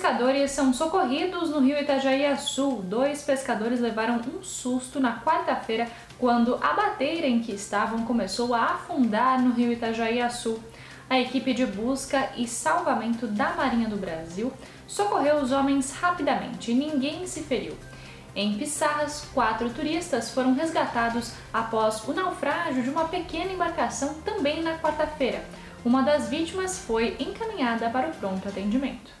pescadores são socorridos no rio Itajaí-Açu. Dois pescadores levaram um susto na quarta-feira quando a bateira em que estavam começou a afundar no rio Itajaí-Açu. A equipe de busca e salvamento da Marinha do Brasil socorreu os homens rapidamente e ninguém se feriu. Em Pissarras, quatro turistas foram resgatados após o naufrágio de uma pequena embarcação também na quarta-feira. Uma das vítimas foi encaminhada para o pronto atendimento.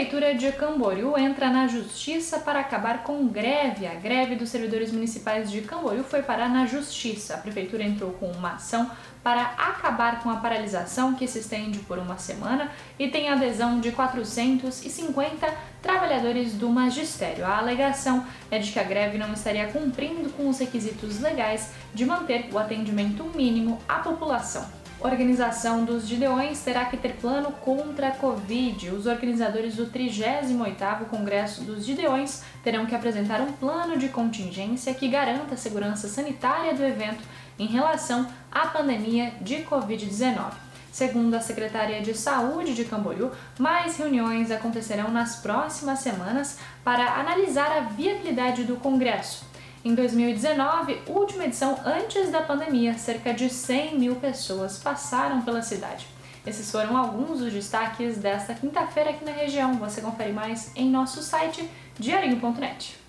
Prefeitura de Camboriú entra na justiça para acabar com greve. A greve dos servidores municipais de Camboriú foi parar na justiça. A prefeitura entrou com uma ação para acabar com a paralisação que se estende por uma semana e tem adesão de 450 trabalhadores do magistério. A alegação é de que a greve não estaria cumprindo com os requisitos legais de manter o atendimento mínimo à população. Organização dos Gideões terá que ter plano contra a Covid. Os organizadores do 38º Congresso dos Gideões terão que apresentar um plano de contingência que garanta a segurança sanitária do evento em relação à pandemia de Covid-19. Segundo a Secretaria de Saúde de Camboriú, mais reuniões acontecerão nas próximas semanas para analisar a viabilidade do Congresso. Em 2019, última edição antes da pandemia, cerca de 100 mil pessoas passaram pela cidade. Esses foram alguns dos destaques desta quinta-feira aqui na região. Você confere mais em nosso site diarinho.net.